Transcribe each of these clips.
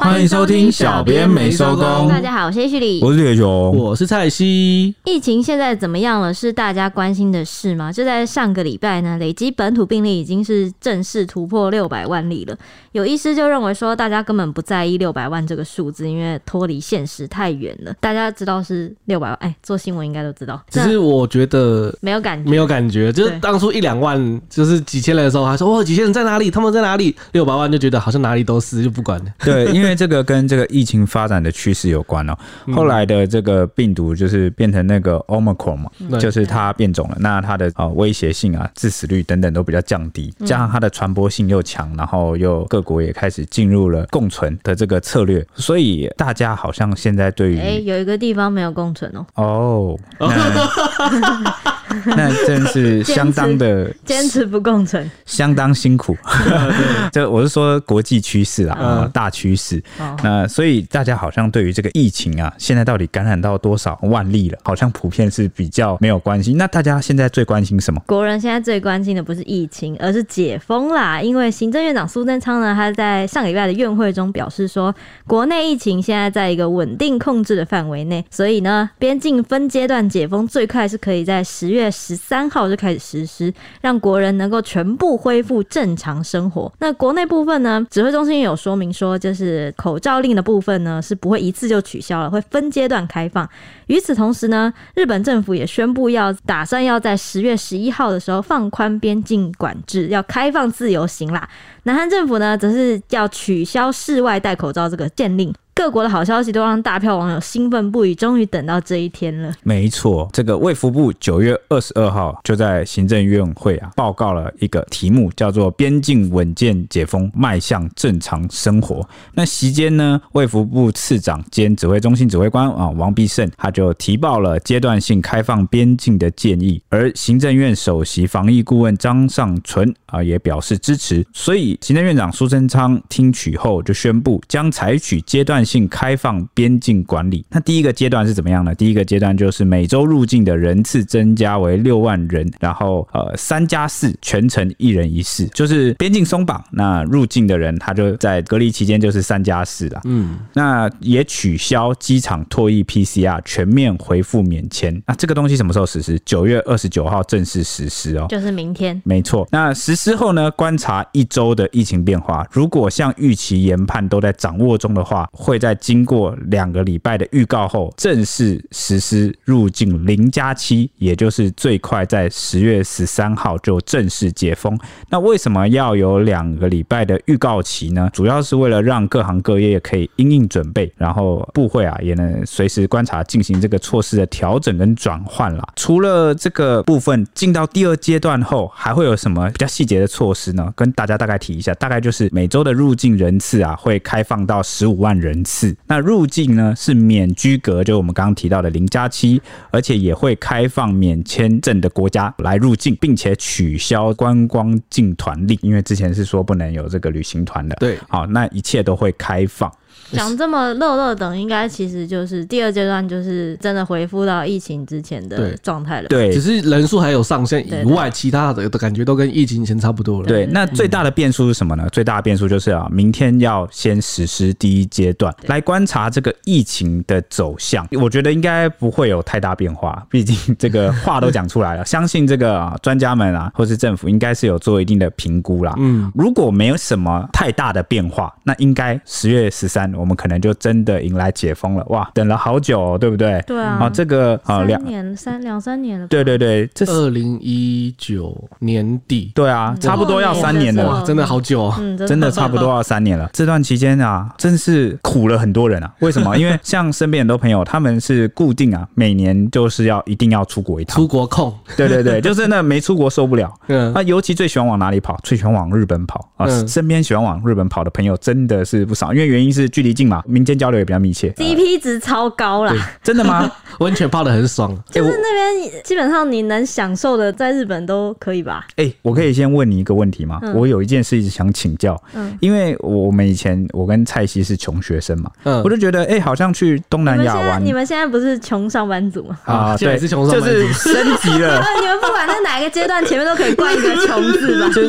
欢迎收听小编没收工。大家好，我是 H 里，我是铁雄，我是蔡西。疫情现在怎么样了？是大家关心的事吗？就在上个礼拜呢，累积本土病例已经是正式突破六百万例了。有医师就认为说，大家根本不在意六百万这个数字，因为脱离现实太远了。大家知道是六百万，哎，做新闻应该都知道。只是我觉得没有感觉，没有感觉，就是当初一两万，就是几千人的时候，还说哇，几千人在哪里？他们在哪里？六百万就觉得好像哪里都是，就不管了。对，因为这个跟这个。疫情发展的趋势有关哦，后来的这个病毒就是变成那个 Omicron 嘛，就是它变种了，那它的啊威胁性啊、致死率等等都比较降低，加上它的传播性又强，然后又各国也开始进入了共存的这个策略，所以大家好像现在对于哎有一个地方没有共存哦，哦，那真是相当的坚持不共存，相当辛苦。这我是说国际趋势啊，大趋势，那。所以大家好像对于这个疫情啊，现在到底感染到多少万例了，好像普遍是比较没有关系。那大家现在最关心什么？国人现在最关心的不是疫情，而是解封啦。因为行政院长苏贞昌呢，他在上个礼拜的院会中表示说，国内疫情现在在一个稳定控制的范围内，所以呢，边境分阶段解封最快是可以在十月月十三号就开始实施，让国人能够全部恢复正常生活。那国内部分呢，指挥中心也有说明说，就是口罩令的。部分呢是不会一次就取消了，会分阶段开放。与此同时呢，日本政府也宣布要打算要在十月十一号的时候放宽边境管制，要开放自由行啦。南韩政府呢则是要取消室外戴口罩这个禁令。各国的好消息都让大票网友兴奋不已，终于等到这一天了。没错，这个卫福部九月二十二号就在行政院会啊报告了一个题目，叫做“边境稳健解封，迈向正常生活”。那席间呢，卫福部次长兼指挥中心指挥官啊王必胜他就提报了阶段性开放边境的建议，而行政院首席防疫顾问张尚存啊也表示支持。所以行政院长苏贞昌听取后就宣布将采取阶段性。开放边境管理，那第一个阶段是怎么样呢？第一个阶段就是每周入境的人次增加为六万人，然后呃三加四全程一人一室，就是边境松绑，那入境的人他就在隔离期间就是三加四了。嗯，那也取消机场唾液 PCR，全面恢复免签。那这个东西什么时候实施？九月二十九号正式实施哦，就是明天。没错。那实施后呢，观察一周的疫情变化，如果像预期研判都在掌握中的话，会。在经过两个礼拜的预告后，正式实施入境零加七，也就是最快在十月十三号就正式解封。那为什么要有两个礼拜的预告期呢？主要是为了让各行各业可以因应准备，然后部会啊也能随时观察进行这个措施的调整跟转换啦。除了这个部分，进到第二阶段后，还会有什么比较细节的措施呢？跟大家大概提一下，大概就是每周的入境人次啊会开放到十五万人次。那入境呢是免居隔，就我们刚刚提到的零加七，而且也会开放免签证的国家来入境，并且取消观光进团令，因为之前是说不能有这个旅行团的。对，好，那一切都会开放。讲这么乐乐等，应该其实就是第二阶段，就是真的恢复到疫情之前的状态了。对，只是人数还有上限以外，其他的的感觉都跟疫情前差不多了。对，那最大的变数是什么呢？最大的变数就是啊，明天要先实施第一阶段，来观察这个疫情的走向。我觉得应该不会有太大变化，毕竟这个话都讲出来了，相信这个专家们啊，或是政府应该是有做一定的评估啦。嗯，如果没有什么太大的变化，那应该十月十三。我们可能就真的迎来解封了哇！等了好久，哦，对不对？对啊，啊，这个啊，两年三两三年了。对对对，这是二零一九年底。对啊，差不多要三年了，哇，真的好久哦，嗯，真的差不多要三年了。这段期间啊，真是苦了很多人啊。为什么？因为像身边很多朋友，他们是固定啊，每年就是要一定要出国一趟。出国控。对对对，就是那没出国受不了。嗯，那尤其最喜欢往哪里跑？最喜欢往日本跑啊！身边喜欢往日本跑的朋友真的是不少，因为原因是距离。近嘛，民间交流也比较密切，CP 值超高啦。真的吗？温泉泡的很爽，就是那边基本上你能享受的，在日本都可以吧？哎，我可以先问你一个问题吗？我有一件事一直想请教，嗯，因为我们以前我跟蔡西是穷学生嘛，嗯，我就觉得哎，好像去东南亚玩，你们现在不是穷上班族吗？啊，对，是穷上班族，就是升级了。你们不管在哪一个阶段，前面都可以冠一个穷字吧？就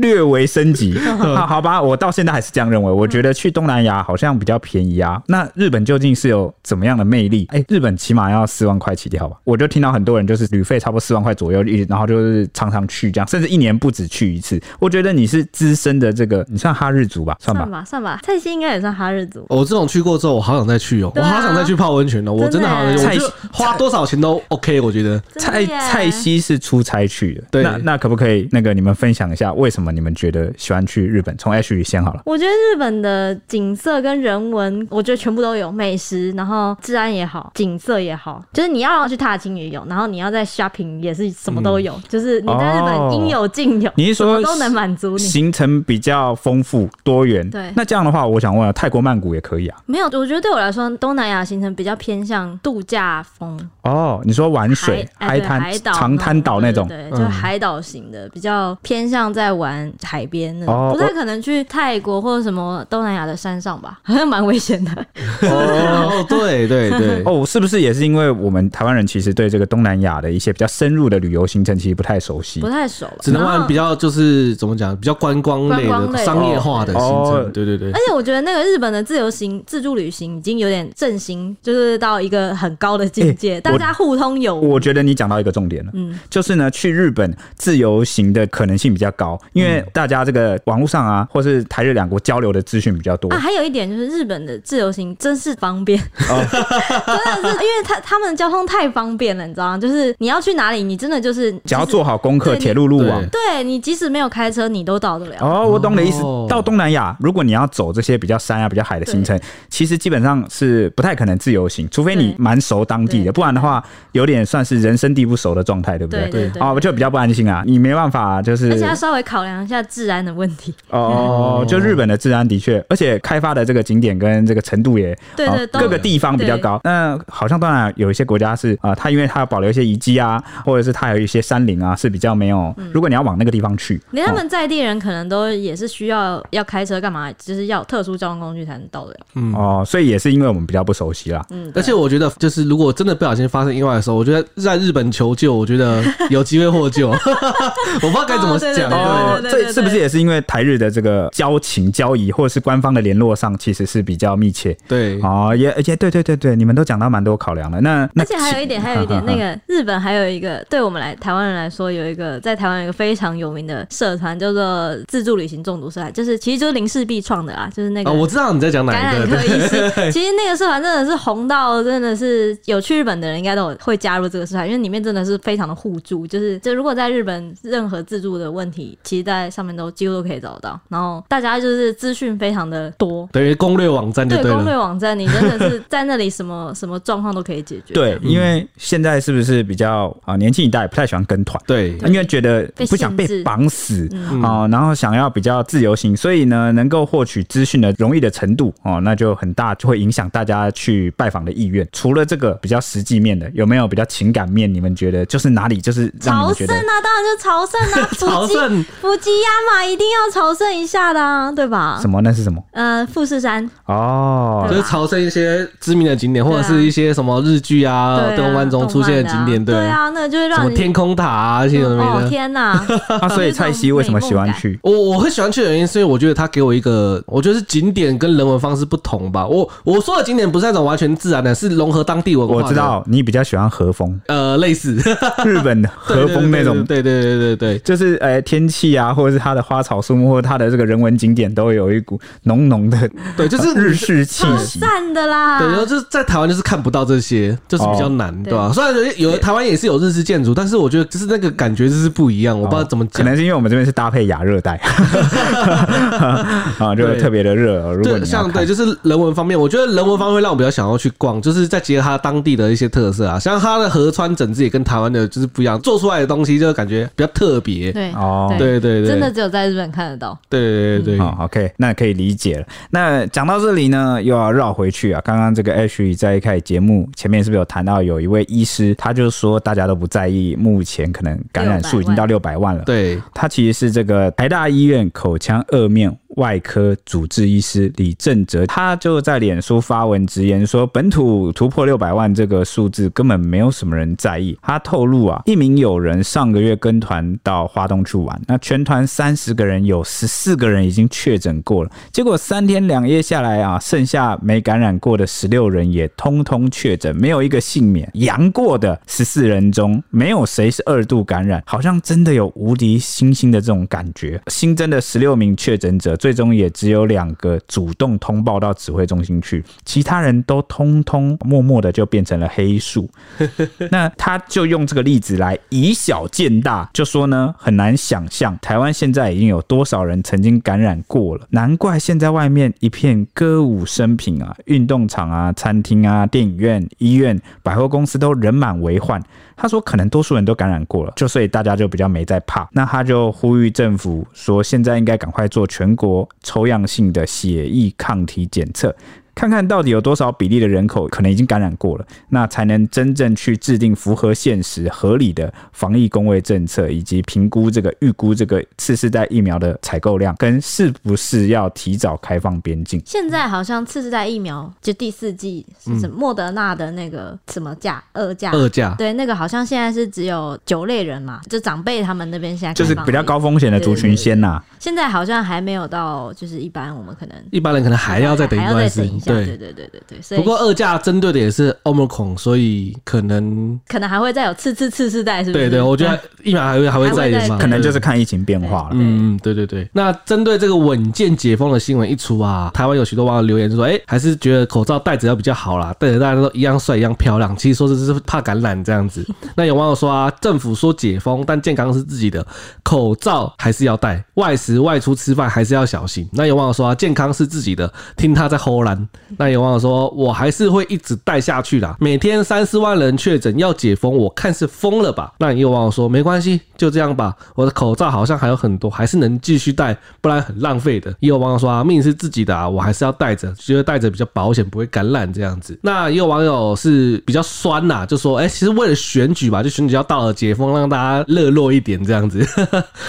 略微升级。好，好吧，我到现在还是这样认为。我觉得去东南亚价好像比较便宜啊。那日本究竟是有怎么样的魅力？哎，日本起码要四万块起跳吧？我就听到很多人就是旅费差不多四万块左右，然后就是常常去这样，甚至一年不止去一次。我觉得你是资深的这个，你算哈日族吧？算吧，算吧，算吧。蔡西应该也算哈日族。我这种去过之后，我好想再去哦，啊、我好想再去泡温泉哦，我真的好想再去。我花多少钱都 OK，我觉得。蔡蔡西是出差去的，对。那那可不可以那个你们分享一下，为什么你们觉得喜欢去日本？从 H 先好了。我觉得日本的景色跟人文，我觉得全部都有，美食，然后治安也好，景色也好，就是你要去踏青也有，然后你要在 shopping 也是什么都有，嗯、就是你在日本应有尽有。哦、你是说都能满足你？行程比较丰富多元。对。那这样的话，我想问啊，泰国曼谷也可以啊？没有，我觉得对我来说，东南亚行程比较偏向度假风。哦，你说玩水、海滩、海岛、长滩岛那种，对，就海岛型的，嗯、比较偏向在玩海边那种，哦、不太可能去泰国或者什么东南亚的山上吧？好像蛮危险的。哦，对对对。哦，是不是也是因为我们台湾人其实对这个东南亚的一些比较深入的旅游行程其实不太熟悉，不太熟，只能玩比较就是怎么讲，比较观光类的、类商业化的行程。哦、对对对。而且我觉得那个日本的自由行、自助旅行已经有点振兴，就是到一个很高的境界。欸大家互通有无，我觉得你讲到一个重点了，嗯，就是呢，去日本自由行的可能性比较高，因为大家这个网络上啊，或是台日两国交流的资讯比较多啊。还有一点就是日本的自由行真是方便，哦、真的是因为他他们交通太方便了，你知道吗？就是你要去哪里，你真的就是只要做好功课，铁路路网，对你即使没有开车，你都到得了。哦，我懂你的意思。到东南亚，如果你要走这些比较山啊、比较海的行程，其实基本上是不太可能自由行，除非你蛮熟当地的，不然的话。有点算是人生地不熟的状态，对不对？对，对，对，对，哦，就比较不安心啊。你没办法，就是而且要稍微考量一下治安的问题。哦，就日本的治安的确，而且开发的这个景点跟这个程度也对对，各个地方比较高。那好像当然有一些国家是啊，它因为它要保留一些遗迹啊，或者是它有一些山林啊，是比较没有。如果你要往那个地方去，连他们在地人可能都也是需要要开车干嘛，就是要特殊交通工具才能到的。嗯哦，所以也是因为我们比较不熟悉啦。嗯，而且我觉得就是如果真的不小心发生意外的时候，我觉得在日本求救，我觉得有机会获救。我不知道该怎么讲。哦，这是不是也是因为台日的这个交情交谊，或者是官方的联络上，其实是比较密切？对，哦，也而且对对对对，你们都讲到蛮多考量的。那而且还有一点，还有一点，那个日本还有一个，对我们来台湾人来说，有一个在台湾有一个非常有名的社团，叫做自助旅行中毒社团，就是其实就是林氏璧创的啦，就是那个。我知道你在讲哪一个。其实那个社团真的是红到，真的是有去日本的人应该都有会加入这个社团，因为里面真的是非常的互助，就是就如果在日本任何自助的问题，其实在上面都几乎都可以找到。然后大家就是资讯非常的多，等于攻略网站对，对攻略网站，你真的是在那里什么 什么状况都可以解决。对，因为现在是不是比较啊年轻一代不太喜欢跟团，对，因为觉得不想被绑死啊，然后想要比较自由行，所以呢，能够获取资讯的容易的程度哦，那就很大，就会影响大家去拜访的意愿。除了这个比较实际面的，有没有比较情感面？你们觉得就是哪里就是朝圣啊？当然就朝圣啊！朝圣，伏吉亚嘛一定要朝圣一下的啊，对吧？什么？那是什么？呃，富士山哦，就是朝圣一些知名的景点，或者是一些什么日剧啊、动漫中出现的景点，对啊，那就是让什么天空塔啊，这些什么的。天哪！啊，所以蔡西为什么喜欢去？我我会喜欢去的原因，是因为我觉得他给我一个，我觉得是景点跟人文方式不同吧。我我说的景点不是那种完全自然的，是融合当地文化。我知道你比较喜欢和风，呃，类似。日本的和风那种，对对对对对，就是呃天气啊，或者是它的花草树木，或者它的这个人文景点，都有一股浓浓的，对，就是日式气息。散的啦，对，然后就是在台湾就是看不到这些，就是比较难，对吧？虽然有台湾也是有日式建筑，但是我觉得就是那个感觉就是不一样，我不知道怎么讲，可能是因为我们这边是搭配亚热带，啊，就特别的热。如果像对，就是人文方面，我觉得人文方面会让我比较想要去逛，就是再结合它当地的一些特色啊，像它的河川整治也跟台湾的就是不一样，做出来的东西就感觉比较特别。对，哦，对对对，真的只有在日本看得到。对对对对，好，OK，那可以理解了。那讲到这里呢，又要绕回去啊。刚刚这个 Ashley 在一开始节目前面是不是有谈到有一位医师，他就说大家都不在意，目前可能感染数已经到六百万了。对，他其实是这个台大医院口腔二面外科主治医师李正哲，他就在脸书发文直言说，本土突破六百万这个数字根本没有什么人在意。他透露啊，一名友人上个月跟团到花东去玩，那全团三十个人有十四个人已经确诊过了，结果三天两夜下来啊，剩下没感染过的十六人也通通确诊，没有一个幸免。阳过的十四人中，没有谁是二度感染，好像真的有无敌星星的这种感觉。新增的十六名确诊者，最终也只有两个主动通报到指挥中心去，其他人都通通默默的就变成了黑数。那他就用这个例子来以小见大，就说呢，很难想象台湾现在已经有多少人曾经感染过了，难怪现在外面一片歌舞升平啊，运动场啊、餐厅啊、电影院、医院、百货公司都人满为患。他说，可能多数人都感染过了，就所以大家就比较没在怕。那他就呼吁政府说，现在应该赶快做全国抽样性的血液抗体检测。看看到底有多少比例的人口可能已经感染过了，那才能真正去制定符合现实、合理的防疫工卫政策，以及评估这个预估这个次世代疫苗的采购量，跟是不是要提早开放边境。现在好像次世代疫苗就第四季是什么莫德纳的那个什么价二价二价，对，那个好像现在是只有九类人嘛，就长辈他们那边现在就是比较高风险的族群先呐、啊。现在好像还没有到，就是一般我们可能一般人可能还要再等一段时间。对对对对对对，所以不过二价针对的也是 Omicron，所以可能可能还会再有次次次次代，是不是？对对，我觉得疫苗还会还会再有嘛，可能就是看疫情变化了。嗯，对对对。那针对这个稳健解封的新闻一出啊，台湾有许多网友留言说，哎、欸，还是觉得口罩戴着要比较好啦，戴着大家都一样帅一样漂亮。其实说这是怕感染这样子。那有网友说啊，政府说解封，但健康是自己的，口罩还是要戴，外食外出吃饭还是要小心。那有网友说啊，健康是自己的，听他在唬烂。那有网友说。我还是会一直带下去的。每天三四万人确诊要解封，我看是疯了吧？那也有网友说没关系，就这样吧。我的口罩好像还有很多，还是能继续戴，不然很浪费的。也有网友说啊，命是自己的啊，我还是要戴着，觉得戴着比较保险，不会感染这样子。那也有网友是比较酸呐，就说哎、其实为了选举吧，就选举要到了解封，让大家热络一点这样子。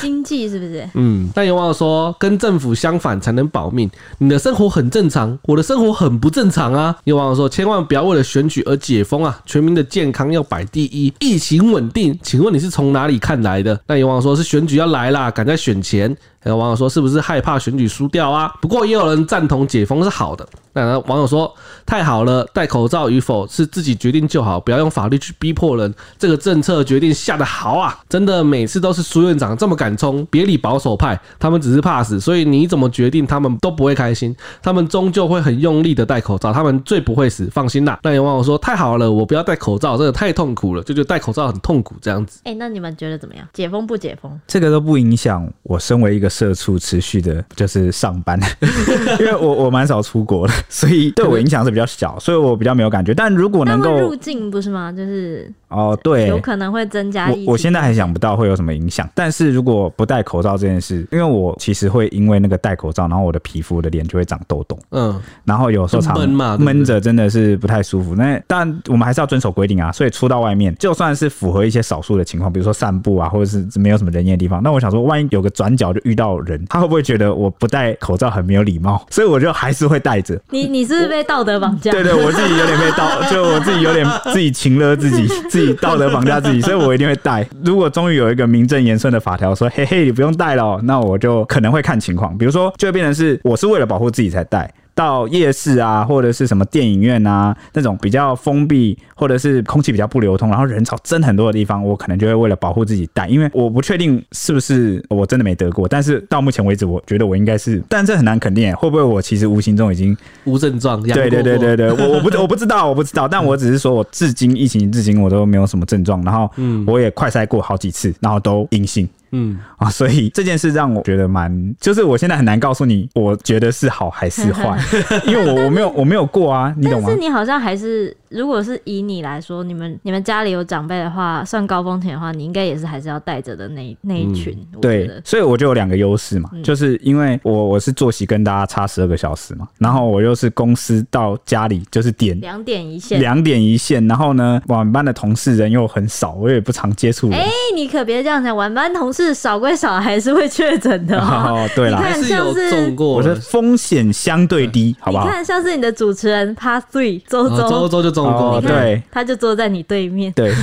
经济是不是？嗯。但有网友说，跟政府相反才能保命。你的生活很正常，我的生活很不正常啊。有网友说：“千万不要为了选举而解封啊！全民的健康要摆第一，疫情稳定。请问你是从哪里看来的？”那有网友说：“是选举要来啦，赶在选前。”还有网友说：“是不是害怕选举输掉啊？”不过也有人赞同解封是好的。那网友说：“太好了，戴口罩与否是自己决定就好，不要用法律去逼迫人。这个政策决定下得好啊！真的，每次都是苏院长这么敢冲，别理保守派，他们只是怕死，所以你怎么决定，他们都不会开心。他们终究会很用力的戴口罩，他们最不会死，放心啦。”那有网友说：“太好了，我不要戴口罩，真的太痛苦了，就觉得戴口罩很痛苦这样子。”哎，那你们觉得怎么样？解封不解封？这个都不影响我身为一个。社畜持续的就是上班，因为我我蛮少出国的，所以对我影响是比较小，所以我比较没有感觉。但如果能够入境，不是吗？就是哦，对，有可能会增加。我我现在还想不到会有什么影响。但是如果不戴口罩这件事，因为我其实会因为那个戴口罩，然后我的皮肤的脸就会长痘痘，嗯，然后有时候常闷嘛，闷着真的是不太舒服。那但我们还是要遵守规定啊，所以出到外面，就算是符合一些少数的情况，比如说散步啊，或者是没有什么人烟的地方，那我想说，万一有个转角就遇到。人，他会不会觉得我不戴口罩很没有礼貌？所以我就还是会戴着。你你是不是被道德绑架？对，对 对，我自己有点被道，就我自己有点自己情了自己，自 己 道德绑架自己，所以我一定会带。如果终于有一个名正言顺的法条说，嘿嘿，你不用带了，那我就可能会看情况，比如说就会变成是我是为了保护自己才带。到夜市啊，或者是什么电影院啊，那种比较封闭或者是空气比较不流通，然后人潮真很多的地方，我可能就会为了保护自己戴，因为我不确定是不是我真的没得过，但是到目前为止，我觉得我应该是，但这很难肯定，会不会我其实无形中已经无症状？对对对对对，我我不我不知道，我不知道，但我只是说我至今疫情至今我都没有什么症状，然后我也快筛过好几次，然后都阴性。嗯啊，所以这件事让我觉得蛮，就是我现在很难告诉你，我觉得是好还是坏，因为我我没有我没有过啊，你懂吗？但是你好像还是如果是以你来说，你们你们家里有长辈的话，算高风险的话，你应该也是还是要带着的那那一群。嗯、对，所以我就有两个优势嘛，嗯、就是因为我我是作息跟大家差十二个小时嘛，然后我又是公司到家里就是点两点一线，两点一线，然后呢，晚班的同事人又很少，我也不常接触。哎、欸，你可别这样讲，晚班同事少归少，还是会确诊的哦。对啦，还是有中过，我的风险相对低，好不好？你看，像是你的主持人 Part Three 周周周周就中过，哦、对，他就坐在你对面。对，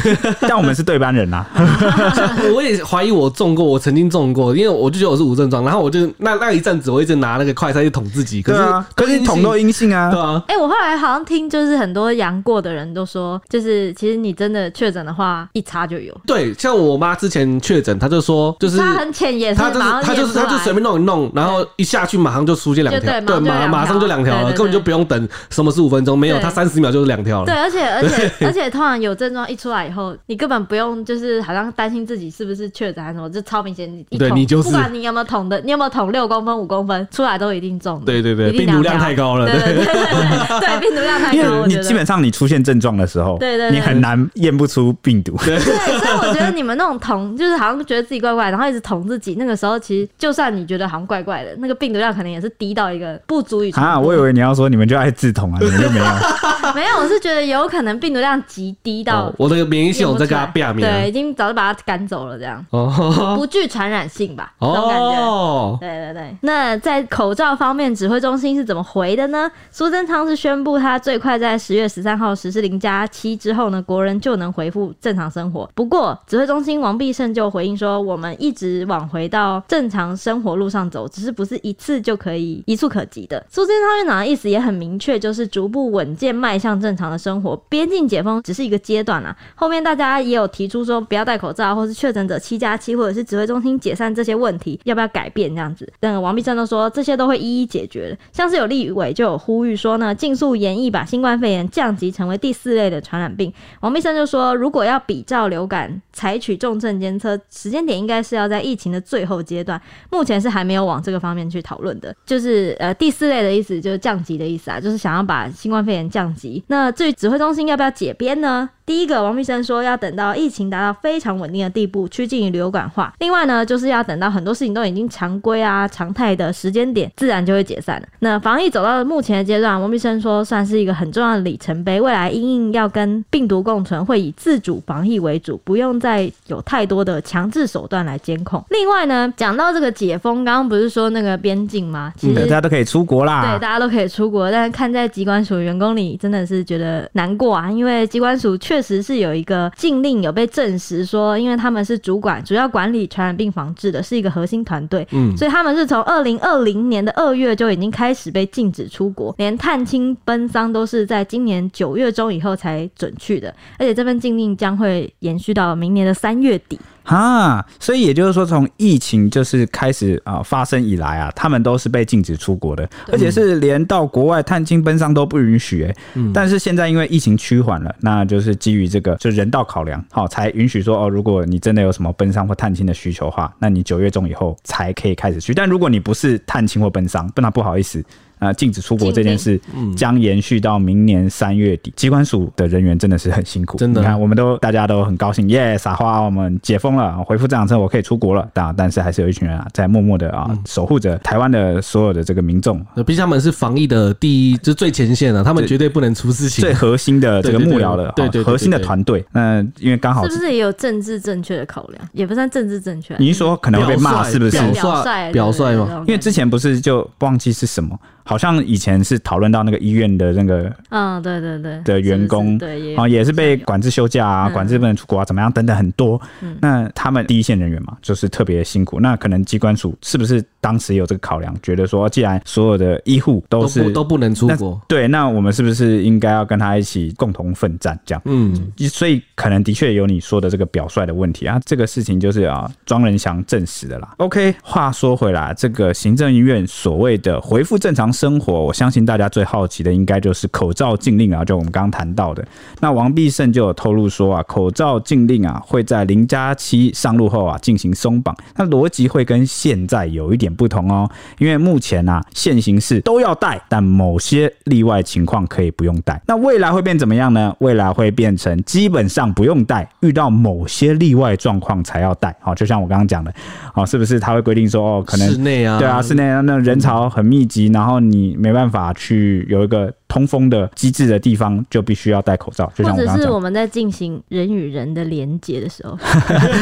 但我们是对班人呐、啊。我也怀疑我中过，我曾经中过，因为我就觉得我是无症状，然后我就那那一阵子我一直拿那个快筛去捅自己，可是、啊、可是你捅都阴性啊，对啊。哎、欸，我后来好像听，就是很多阳过的人都说，就是其实你真的确诊的话，一查就有。对，像我妈之前确诊，她就说，就是她很浅，也是，她就是她就是她就随便弄一弄，然后一下去马上就出现两条，对，马马上就两条了，根本就不用等什么十五分钟，没有，她三十秒就是两条了。对，而且而且 而且通常有症状一出来以后，你根本不用就是好像担心自己是不是确诊还是什么，就超明显，一捅，不管你有没有捅的，你有没有捅六公分五公分出来都一定中。对对对，病毒量太高了。对对对对，病毒量太高。因为你基本上你出现症状的时候，对对，你很难验不出病毒。对，所以我觉得你们那种捅，就是好像觉得自己怪怪，然后一直捅自己，那个时候其实就算你觉得好像怪怪的，那个病毒量可能也是低到一个不足以。啊，我以为你要说你们就爱自捅啊，你们就没有。没有，我是觉得有可能病毒量极低到我的免疫系统在跟他变面，对，已经早就把它赶走了，这样不具传染性吧？这种感觉。对对对。那在口罩方面，指挥中心是怎么回的呢？苏贞昌是宣布他最快在十月十三号实施零加七之后呢，国人就能恢复正常生活。不过，指挥中心王必胜就回应说，我们一直往回到正常生活路上走，只是不是一次就可以一触可及的。苏贞昌院长的意思也很明确，就是逐步稳健迈向正常的生生活，边境解封只是一个阶段啊。后面大家也有提出说不要戴口罩，或是确诊者七加七，或者是指挥中心解散这些问题，要不要改变这样子？但王必胜都说这些都会一一解决的。像是有立委就有呼吁说呢，尽速研议把新冠肺炎降级成为第四类的传染病。王必胜就说，如果要比照流感采取重症监测，时间点应该是要在疫情的最后阶段，目前是还没有往这个方面去讨论的。就是呃第四类的意思，就是降级的意思啊，就是想要把新冠肺炎降级。那至于指挥中心要不要解编呢？第一个，王必生说要等到疫情达到非常稳定的地步，趋近于流感化。另外呢，就是要等到很多事情都已经常规啊、常态的时间点，自然就会解散了。那防疫走到了目前的阶段，王必生说算是一个很重要的里程碑。未来因应要跟病毒共存，会以自主防疫为主，不用再有太多的强制手段来监控。另外呢，讲到这个解封，刚刚不是说那个边境吗？其实大家都可以出国啦。对，大家都可以出国，但是看在机关署员工里，真的是觉得难过啊，因为机关署确确实是有一个禁令，有被证实说，因为他们是主管主要管理传染病防治的，是一个核心团队，嗯，所以他们是从二零二零年的二月就已经开始被禁止出国，连探亲奔丧都是在今年九月中以后才准去的，而且这份禁令将会延续到明年的三月底。啊，所以也就是说，从疫情就是开始啊发生以来啊，他们都是被禁止出国的，而且是连到国外探亲奔丧都不允许哎。嗯，但是现在因为疫情趋缓了，那就是基于这个就人道考量，好才允许说哦，如果你真的有什么奔丧或探亲的需求的话，那你九月中以后才可以开始去。但如果你不是探亲或奔丧，不那不好意思。呃，禁止出国这件事将延续到明年三月底。机关署的人员真的是很辛苦，真的。你看，我们都大家都很高兴，耶，撒花，我们解封了，回复正常生活，我可以出国了。但但是还是有一群人啊，在默默的啊守护着台湾的所有的这个民众。毕竟他们是防疫的第一，就是最前线的，他们绝对不能出事情。最核心的这个幕僚的，对对，核心的团队。那因为刚好是不是也有政治正确的考量？也不算政治正确。你是说可能会被骂，是不是？表率，表率吗？因为之前不是就忘记是什么。好像以前是讨论到那个医院的那个，嗯，对对对，的员工，对，啊，也是被管制休假啊，管制不能出国啊，怎么样等等很多。那他们第一线人员嘛，就是特别辛苦。那可能机关署是不是当时有这个考量，觉得说，既然所有的医护都是都不能出国，对，那我们是不是应该要跟他一起共同奋战？这样，嗯，所以可能的确有你说的这个表率的问题啊。这个事情就是啊，庄仁祥证实的啦。OK，话说回来，这个行政医院所谓的恢复正常。生活，我相信大家最好奇的应该就是口罩禁令啊，就我们刚刚谈到的。那王必胜就有透露说啊，口罩禁令啊会在零加七上路后啊进行松绑，那逻辑会跟现在有一点不同哦，因为目前啊现行是都要戴，但某些例外情况可以不用戴。那未来会变怎么样呢？未来会变成基本上不用戴，遇到某些例外状况才要戴。好，就像我刚刚讲的，好，是不是他会规定说哦，可能室内啊，对啊，室内那人潮很密集，然后你没办法去有一个。通风的机制的地方就必须要戴口罩，就像我刚刚讲，或者是我们在进行人与人的连接的时候，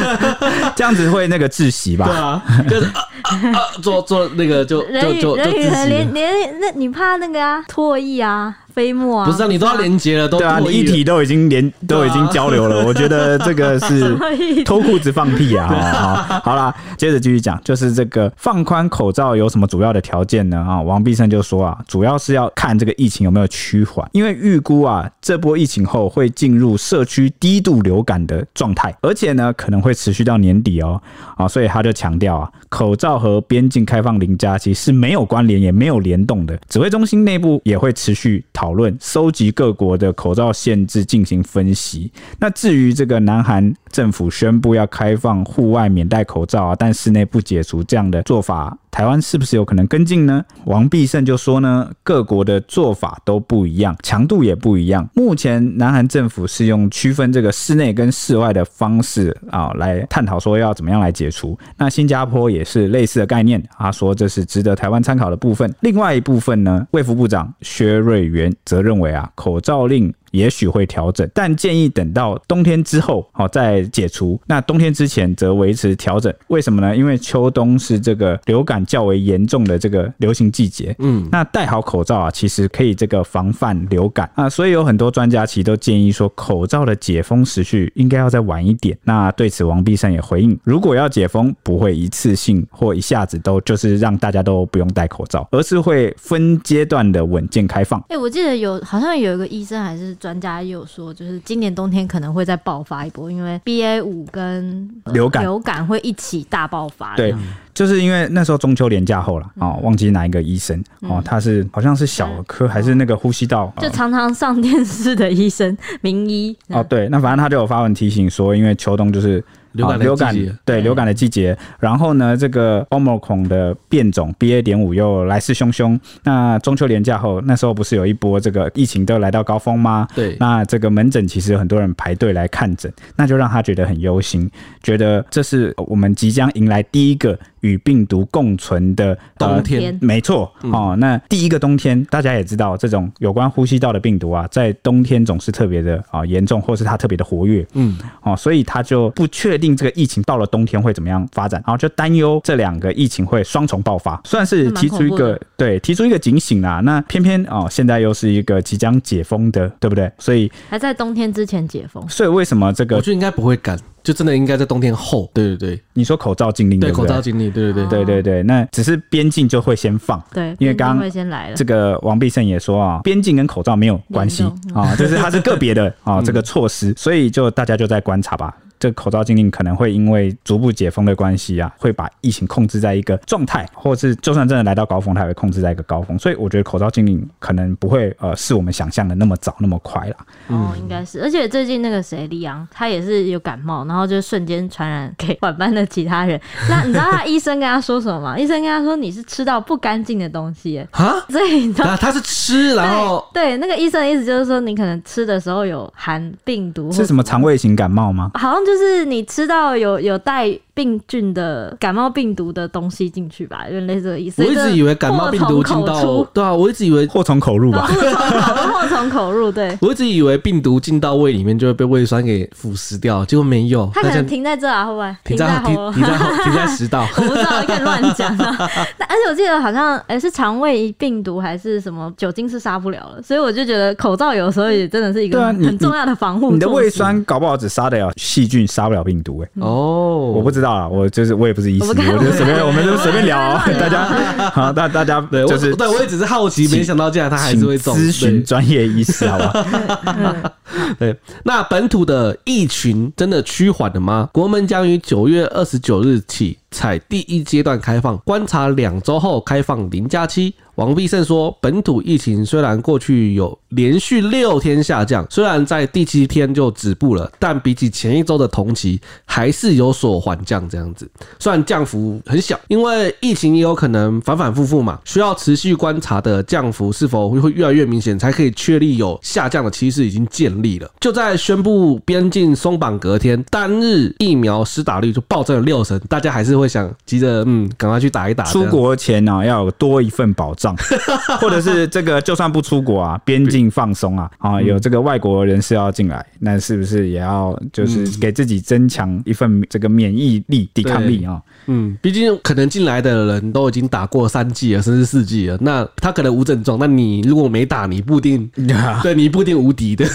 这样子会那个窒息吧？对啊，就是啊啊，做做那个就就就人与人连连，那你怕那个啊唾液啊？飞沫啊，不是啊，你都要连接了，都对啊，你一体都已经连都已经交流了，我觉得这个是 脱裤子放屁啊！好，好啦，接着继续讲，就是这个放宽口罩有什么主要的条件呢？啊，王必胜就说啊，主要是要看这个疫情有没有趋缓，因为预估啊，这波疫情后会进入社区低度流感的状态，而且呢，可能会持续到年底哦。啊，所以他就强调啊，口罩和边境开放零加七是没有关联也没有联动的，指挥中心内部也会持续。讨论收集各国的口罩限制进行分析。那至于这个南韩政府宣布要开放户外免戴口罩啊，但室内不解除这样的做法，台湾是不是有可能跟进呢？王必胜就说呢，各国的做法都不一样，强度也不一样。目前南韩政府是用区分这个室内跟室外的方式啊来探讨说要怎么样来解除。那新加坡也是类似的概念，他说这是值得台湾参考的部分。另外一部分呢，卫福部长薛瑞元。则认为啊，口罩令。也许会调整，但建议等到冬天之后，好再解除。那冬天之前则维持调整。为什么呢？因为秋冬是这个流感较为严重的这个流行季节。嗯，那戴好口罩啊，其实可以这个防范流感啊。所以有很多专家其实都建议说，口罩的解封时序应该要再晚一点。那对此，王必胜也回应：如果要解封，不会一次性或一下子都就是让大家都不用戴口罩，而是会分阶段的稳健开放。哎、欸，我记得有好像有一个医生还是。专家也有说，就是今年冬天可能会再爆发一波，因为 BA 五跟流感流感会一起大爆发。对，就是因为那时候中秋连假后了啊，忘记哪一个医生哦，他是好像是小儿科还是那个呼吸道，就常常上电视的医生名医哦。对，那反正他就有发文提醒说，因为秋冬就是。流感，流感对流感的季节，然后呢，这个 Omicron 的变种 BA 点五又来势汹汹。那中秋连假后，那时候不是有一波这个疫情都来到高峰吗？对，那这个门诊其实有很多人排队来看诊，那就让他觉得很忧心，觉得这是我们即将迎来第一个。与病毒共存的冬天，没错哦。那第一个冬天，大家也知道，这种有关呼吸道的病毒啊，在冬天总是特别的啊严重，或是它特别的活跃。嗯，哦，所以他就不确定这个疫情到了冬天会怎么样发展，然后就担忧这两个疫情会双重爆发，算是提出一个对提出一个警醒啦。那偏偏哦，现在又是一个即将解封的，对不对？所以还在冬天之前解封，所以为什么这个？我觉得应该不会赶。就真的应该在冬天后，对对对，你说口罩禁令，对口罩禁令，对对对对对对，那只是边境就会先放，对，因为刚刚先来了。这个王必胜也说啊，边境跟口罩没有关系啊，就是它是个别的啊 这个措施，所以就大家就在观察吧。这个口罩禁令可能会因为逐步解封的关系啊，会把疫情控制在一个状态，或是就算真的来到高峰，它也会控制在一个高峰。所以我觉得口罩禁令可能不会呃是我们想象的那么早那么快啦。哦，应该是。而且最近那个谁李阳，他也是有感冒，然后就瞬间传染给晚班的其他人。那你知道他医生跟他说什么吗？医生跟他说你是吃到不干净的东西啊，所以你知道他是吃，然后对，对那个医生的意思就是说你可能吃的时候有含病毒，是什么肠胃型感冒吗？好像就是是你吃到有有带。病菌的感冒病毒的东西进去吧，有点类似的意思。我一直以为感冒病毒进到，对啊，我一直以为祸从口入吧。祸从口入，对。我一直以为病毒进到胃里面就会被胃酸给腐蚀掉，结果没有。它可能停在这啊，会不会？停在停停在 停在食道。我不知道，你可以乱讲啊。但而且我记得好像，哎，是肠胃病毒还是什么酒精是杀不了了，所以我就觉得口罩有时候也真的是一个很重要的防护。你的胃酸搞不好只杀得了细菌，杀不了病毒。哎，哦，我不知道。啊，我就是我也不是医师，我就随便，我们就随便聊，大家 好，大大家对，就是对我也只是好奇，没想到竟然他还是会咨询专业医师，好吧？对，那本土的疫情真的趋缓了吗？国门将于九月二十九日起采第一阶段开放，观察两周后开放零加七。王必胜说，本土疫情虽然过去有连续六天下降，虽然在第七天就止步了，但比起前一周的同期还是有所缓降。这样子，虽然降幅很小，因为疫情也有可能反反复复嘛，需要持续观察的降幅是否会越来越明显，才可以确立有下降的趋势已经建立了。就在宣布边境松绑隔天，单日疫苗施打率就暴增了六成，大家还是会想急着嗯，赶快去打一打。出国前呢、啊，要有多一份保障。或者是这个，就算不出国啊，边境放松啊，啊，有这个外国人士要进来，那是不是也要就是给自己增强一份这个免疫力、抵抗力啊？嗯，毕竟可能进来的人都已经打过三剂了，甚至四剂了，那他可能无症状，那你如果没打，你不一定，对你不一定无敌的。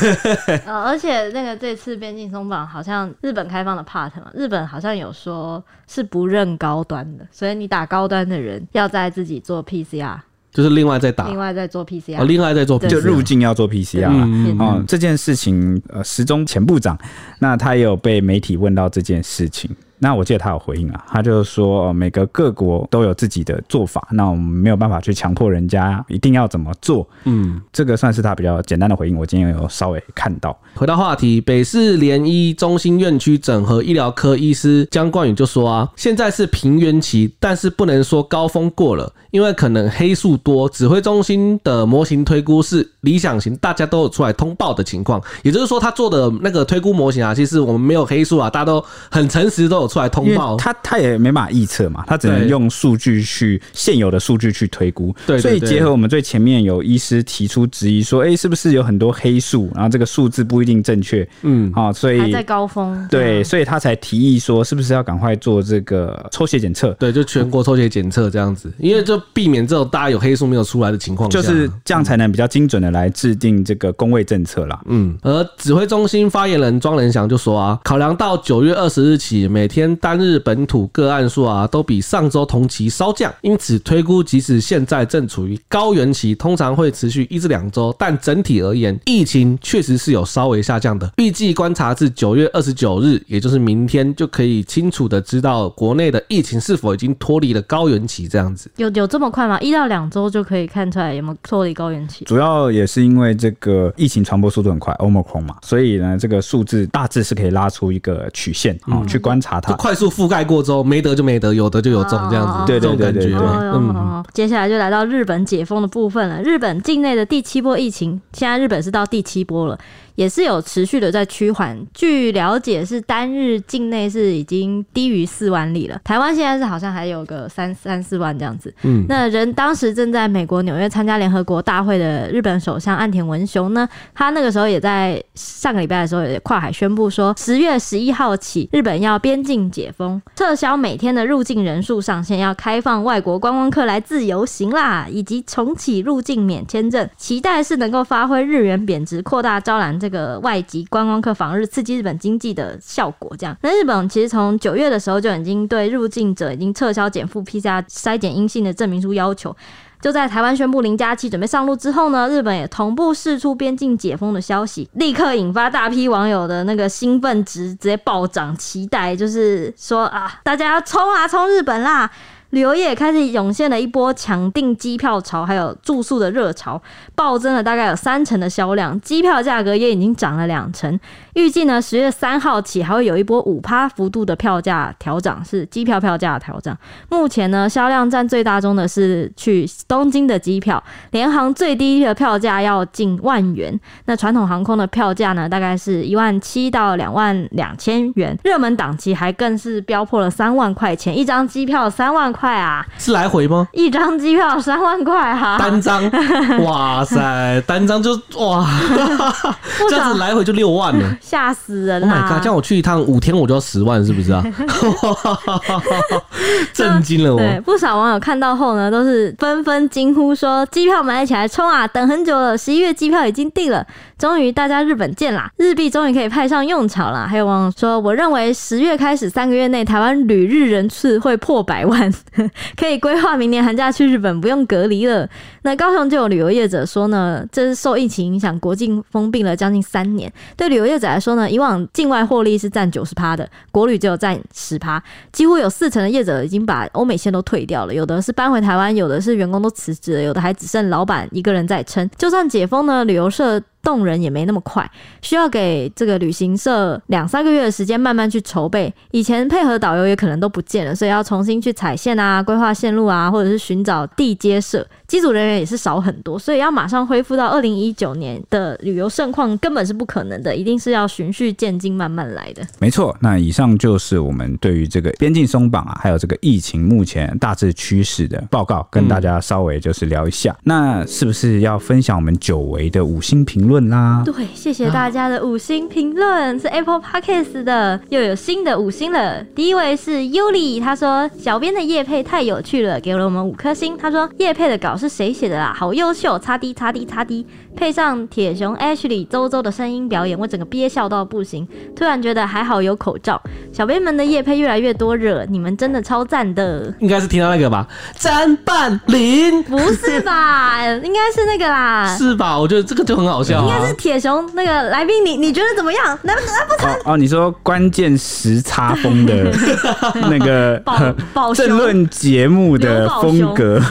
呃，而且那个这次边境松绑，好像日本开放的 part 嘛，日本好像有说是不认高端的，所以你打高端的人要在自己做 PCR。就是另外再打，另外再做 PCR，哦，另外再做，就入境要做 PCR 啊、嗯哦。这件事情，呃，时钟前部长，那他也有被媒体问到这件事情。那我记得他有回应啊，他就是说，每个各国都有自己的做法，那我们没有办法去强迫人家一定要怎么做。嗯，这个算是他比较简单的回应。我今天有稍微看到。回到话题，北市联医中心院区整合医疗科医师江冠宇就说啊，现在是平原期，但是不能说高峰过了，因为可能黑数多。指挥中心的模型推估是理想型，大家都有出来通报的情况，也就是说他做的那个推估模型啊，其实我们没有黑数啊，大家都很诚实，都有。出来通报，他他也没办法预测嘛，他只能用数据去现有的数据去推估。对，所以结合我们最前面有医师提出质疑说，哎，是不是有很多黑数，然后这个数字不一定正确？嗯，啊，所以还在高峰。对，所以他才提议说，是不是要赶快做这个抽血检测？对，就全国抽血检测这样子，因为就避免这种大家有黑数没有出来的情况，就是这样才能比较精准的来制定这个工位政策啦。嗯，而指挥中心发言人庄仁祥就说啊，考量到九月二十日起每天。天单日本土个案数啊，都比上周同期稍降，因此推估，即使现在正处于高原期，通常会持续一至两周，但整体而言，疫情确实是有稍微下降的。预计观察至九月二十九日，也就是明天，就可以清楚的知道国内的疫情是否已经脱离了高原期。这样子有有这么快吗？一到两周就可以看出来有没有脱离高原期？主要也是因为这个疫情传播速度很快，Omicron 嘛，所以呢，这个数字大致是可以拉出一个曲线啊，嗯、去观察它。快速覆盖过之后，没得就没得，有得就有中，这样子，对这种感觉嘛。嗯，接下来就来到日本解封的部分了。日本境内的第七波疫情，现在日本是到第七波了。也是有持续的在趋缓，据了解是单日境内是已经低于四万例了。台湾现在是好像还有个三三四万这样子。嗯，那人当时正在美国纽约参加联合国大会的日本首相岸田文雄呢，他那个时候也在上个礼拜的时候也跨海宣布说，十月十一号起，日本要边境解封，撤销每天的入境人数上限，要开放外国观光客来自由行啦，以及重启入境免签证，期待是能够发挥日元贬值，扩大招揽。这个外籍观光客访日，刺激日本经济的效果，这样。那日本其实从九月的时候就已经对入境者已经撤销减负 PCR 筛检阴性的证明书要求。就在台湾宣布零加七准备上路之后呢，日本也同步释出边境解封的消息，立刻引发大批网友的那个兴奋值直接暴涨，期待就是说啊，大家要冲啊，冲日本啦！旅游业开始涌现了一波抢订机票潮，还有住宿的热潮，暴增了大概有三成的销量，机票价格也已经涨了两成。预计呢，十月三号起还会有一波五趴幅度的票价调涨，是机票票价的调涨。目前呢，销量占最大宗的是去东京的机票，联航最低的票价要近万元。那传统航空的票价呢，大概是一万七到两万两千元，热门档期还更是飙破了三万块钱一张机票，三万啊！是来回吗？一张机票三万块哈、啊，单张，哇塞，单张就哇，这样子来回就六万了。吓死人了！Oh my god！这样我去一趟五天我就要十万，是不是啊？震惊了我！对，不少网友看到后呢，都是纷纷惊呼说：“机票买起来冲啊！等很久了，十一月机票已经订了。”终于大家日本见啦，日币终于可以派上用场了。还有网友说，我认为十月开始三个月内，台湾旅日人次会破百万，可以规划明年寒假去日本，不用隔离了。那高雄就有旅游业者说呢，这是受疫情影响，国境封闭了将近三年，对旅游业者来说呢，以往境外获利是占九十趴的，国旅只有占十趴，几乎有四成的业者已经把欧美线都退掉了，有的是搬回台湾，有的是员工都辞职了，有的还只剩老板一个人在撑。就算解封呢，旅游社。动人也没那么快，需要给这个旅行社两三个月的时间慢慢去筹备。以前配合导游也可能都不见了，所以要重新去踩线啊、规划线路啊，或者是寻找地接社。机组人员也是少很多，所以要马上恢复到二零一九年的旅游盛况根本是不可能的，一定是要循序渐进慢慢来的。没错，那以上就是我们对于这个边境松绑啊，还有这个疫情目前大致趋势的报告，跟大家稍微就是聊一下。嗯、那是不是要分享我们久违的五星评论啦？对，谢谢大家的五星评论，啊、是 Apple Podcast 的，又有新的五星了。第一位是 Yuli，他说小编的叶配太有趣了，给了我们五颗星。他说叶配的稿。是谁写的啦？好优秀，擦滴擦滴擦滴，配上铁熊 Ashley 周周的声音表演，我整个憋笑到不行。突然觉得还好有口罩，小编们的夜配越来越多热，你们真的超赞的。应该是听到那个吧？詹半林？不是吧？应该是那个啦。是吧？我觉得这个就很好笑。应该是铁熊那个来宾，你你觉得怎么样？难不难不成？哦，你说关键时差风的 那个政 论节目的风格。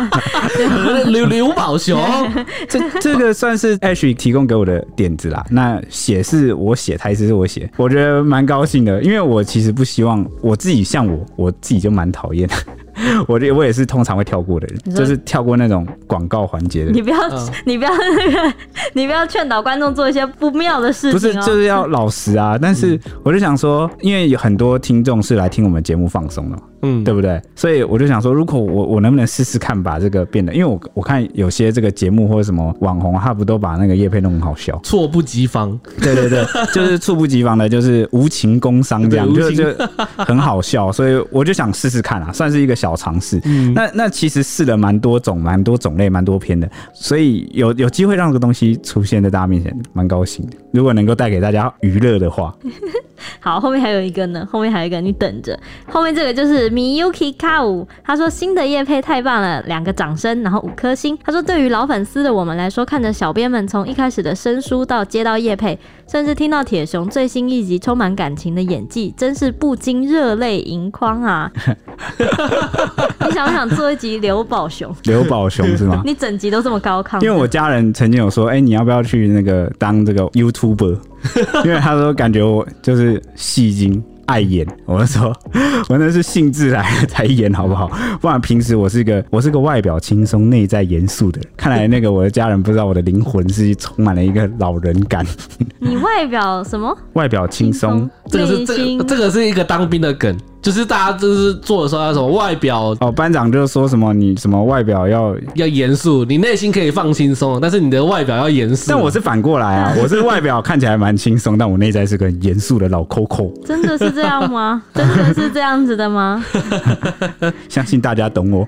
刘刘宝雄，这这个算是 Ash 提供给我的点子啦。那写是我写，台词是我写，我觉得蛮高兴的，因为我其实不希望我自己像我，我自己就蛮讨厌。我这我也是通常会跳过的人，就是跳过那种广告环节的人。你不要，嗯、你不要那个，你不要劝导观众做一些不妙的事情，哦。不是，就是要老实啊。但是我就想说，因为有很多听众是来听我们节目放松的。嗯，对不对？所以我就想说，如果我我能不能试试看把这个变得，因为我我看有些这个节目或者什么网红，他不都把那个叶配弄很好笑，猝不及防。对对对，就是猝不及防的，就是无情工伤这样，就就很好笑。所以我就想试试看啊，算是一个小尝试。嗯，那那其实试了蛮多种、蛮多种类、蛮多篇的，所以有有机会让这个东西出现在大家面前，蛮高兴的。如果能够带给大家娱乐的话。好，后面还有一个呢，后面还有一个，你等着。后面这个就是 Miyuki Kau，他说新的叶配太棒了，两个掌声，然后五颗星。他说对于老粉丝的我们来说，看着小编们从一开始的生疏到接到叶配，甚至听到铁雄最新一集充满感情的演技，真是不禁热泪盈眶啊！你想不想做一集刘宝雄？刘宝雄是吗？你整集都这么高亢？因为我家人曾经有说，哎、欸，你要不要去那个当这个 YouTuber？因为他说感觉我就是戏精爱演，我就说 我那是兴致来了才演好不好？不然平时我是一个我是个外表轻松内在严肃的人。看来那个我的家人不知道我的灵魂是充满了一个老人感。你外表什么？外表轻松，这个是这个、这个是一个当兵的梗。就是大家就是做的时候要什么外表哦，班长就说什么你什么外表要要严肃，你内心可以放轻松，但是你的外表要严肃。但我是反过来啊，我是外表看起来蛮轻松，但我内在是个严肃的老 Coco。真的是这样吗？真的是这样子的吗？相信大家懂我。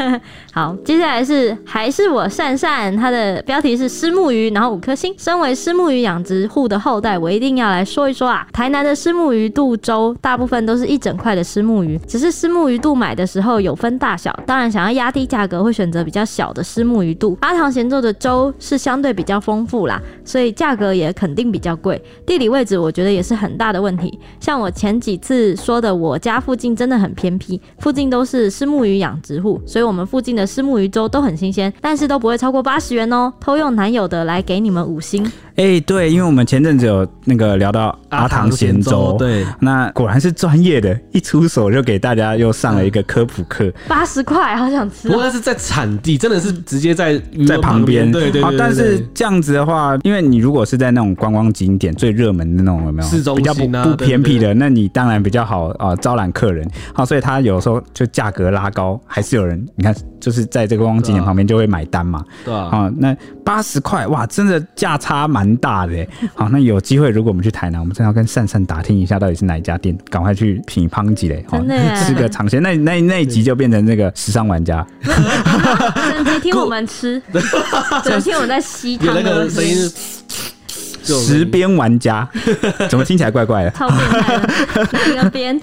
好，接下来是还是我善善，他的标题是虱目鱼，然后五颗星。身为虱目鱼养殖户的后代，我一定要来说一说啊，台南的虱目鱼肚粥大部分都是一整块的虱目鱼，只是虱目鱼肚买的时候有分大小，当然想要压低价格，会选择比较小的虱目鱼肚。阿唐咸粥的粥是相对比较丰富啦，所以价格也肯定比较贵。地理位置我觉得也是很大的问题。像我前几次说的，我家附近真的很偏僻，附近都是虱目鱼养殖户，所以我们附近的虱目鱼粥都很新鲜，但是都不会超过八十元哦。偷用男友的来给你们五星。哎、欸，对，因为我们前阵子有那个聊到阿唐咸粥，对，那果然是专业的，一出手就给大家又上了一个科普课，八十块，好想吃。不过是在产地，真的是直接在在旁边，对对，对。但是这样子的话，因为你如果是在那种观光景点最热门的那种，有没有？市中心啊，比较不不偏僻的，那你当然比较好啊，招揽客人。好，所以他有时候就价格拉高，还是有人，你看，就是在这个观光景点旁边就会买单嘛，对啊。啊，那八十块哇，真的价差蛮大的。好，那有机会如果我们去台南，我们真的要跟善善打听一下到底是哪一家店，赶快去品乓几嘞，真的耶吃个尝鲜。那那那一集就变成那个时尚玩家，整集听我们吃，整集听我们在吸汤有那个的声音是，十边玩家，怎么听起来怪怪的？超变态的，哪个边？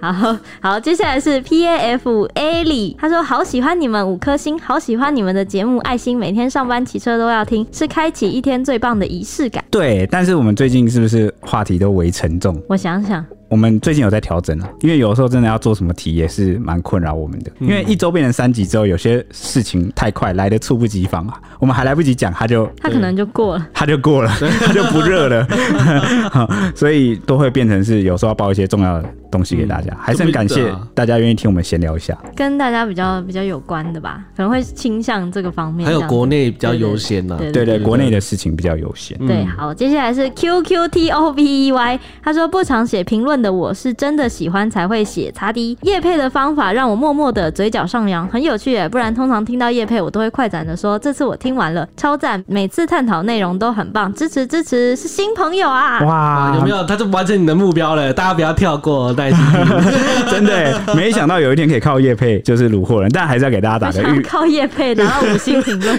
好好，接下来是 P A F A 里，他说好喜欢你们五颗星，好喜欢你们的节目，爱心每天上班骑车都要听，是开启一天最棒的仪式感。对，但是我们最近是不是话题都为沉重？我想想。我们最近有在调整啊，因为有时候真的要做什么题也是蛮困扰我们的。因为一周变成三集之后，有些事情太快来的猝不及防啊，我们还来不及讲，他就他可能就过了，他就过了，他就不热了，所以都会变成是有时候要报一些重要的东西给大家，还是很感谢大家愿意听我们闲聊一下，跟大家比较比较有关的吧，可能会倾向这个方面，还有国内比较优先呢，对对，国内的事情比较优先。对，好，接下来是 Q Q T O V E Y，他说不常写评论的我是真的。喜欢才会写擦滴叶配的方法让我默默的嘴角上扬，很有趣耶。不然通常听到叶配，我都会快展的说，这次我听完了，超赞，每次探讨内容都很棒，支持支持，是新朋友啊！哇，有没有？他就完成你的目标了，大家不要跳过，耐心。真的，没想到有一天可以靠叶配就是虏获人，但还是要给大家打个预，靠叶配然后五星评论。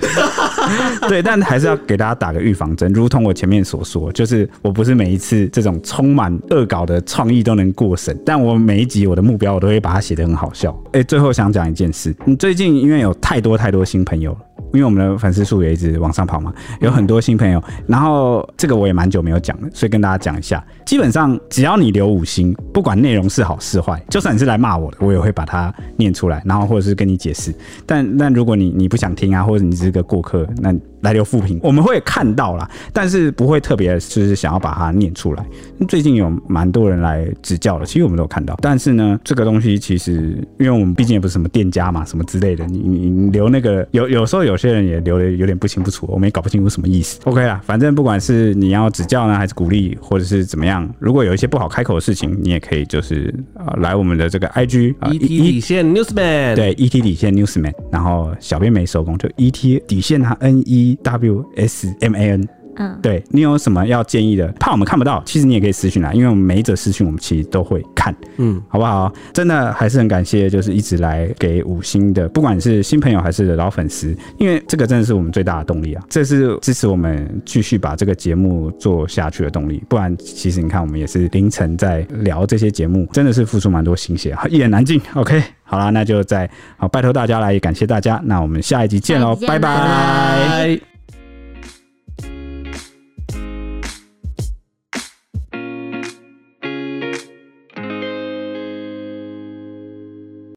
对，但还是要给大家打个预防针，如同我前面所说，就是我不是每一次这种充满恶搞的创意都能过审。但我每一集我的目标，我都会把它写得很好笑。哎，最后想讲一件事，你最近因为有太多太多新朋友了。因为我们的粉丝数也一直往上跑嘛，有很多新朋友，然后这个我也蛮久没有讲了，所以跟大家讲一下。基本上只要你留五星，不管内容是好是坏，就算你是来骂我的，我也会把它念出来，然后或者是跟你解释。但但如果你你不想听啊，或者你只是个过客，那来留复评，我们会看到啦，但是不会特别就是想要把它念出来。最近有蛮多人来指教的，其实我们都有看到。但是呢，这个东西其实因为我们毕竟也不是什么店家嘛，什么之类的，你你留那个有有时候有。些人也留的有点不清不楚，我们也搞不清楚什么意思。OK 啦，反正不管是你要指教呢，还是鼓励，或者是怎么样，如果有一些不好开口的事情，你也可以就是呃来我们的这个 IG ET 底线 Newsman，对 ET 底线 Newsman，然后小编没收工，就 ET 底线他 N E W S M A N。嗯，对你有什么要建议的？怕我们看不到，其实你也可以私讯来，因为我们每一则私讯我们其实都会看，嗯，好不好？真的还是很感谢，就是一直来给五星的，不管是新朋友还是老粉丝，因为这个真的是我们最大的动力啊，这是支持我们继续把这个节目做下去的动力。不然，其实你看我们也是凌晨在聊这些节目，真的是付出蛮多心血，一言难尽。OK，好啦，那就再好拜托大家来，也感谢大家，那我们下一集见喽，拜拜。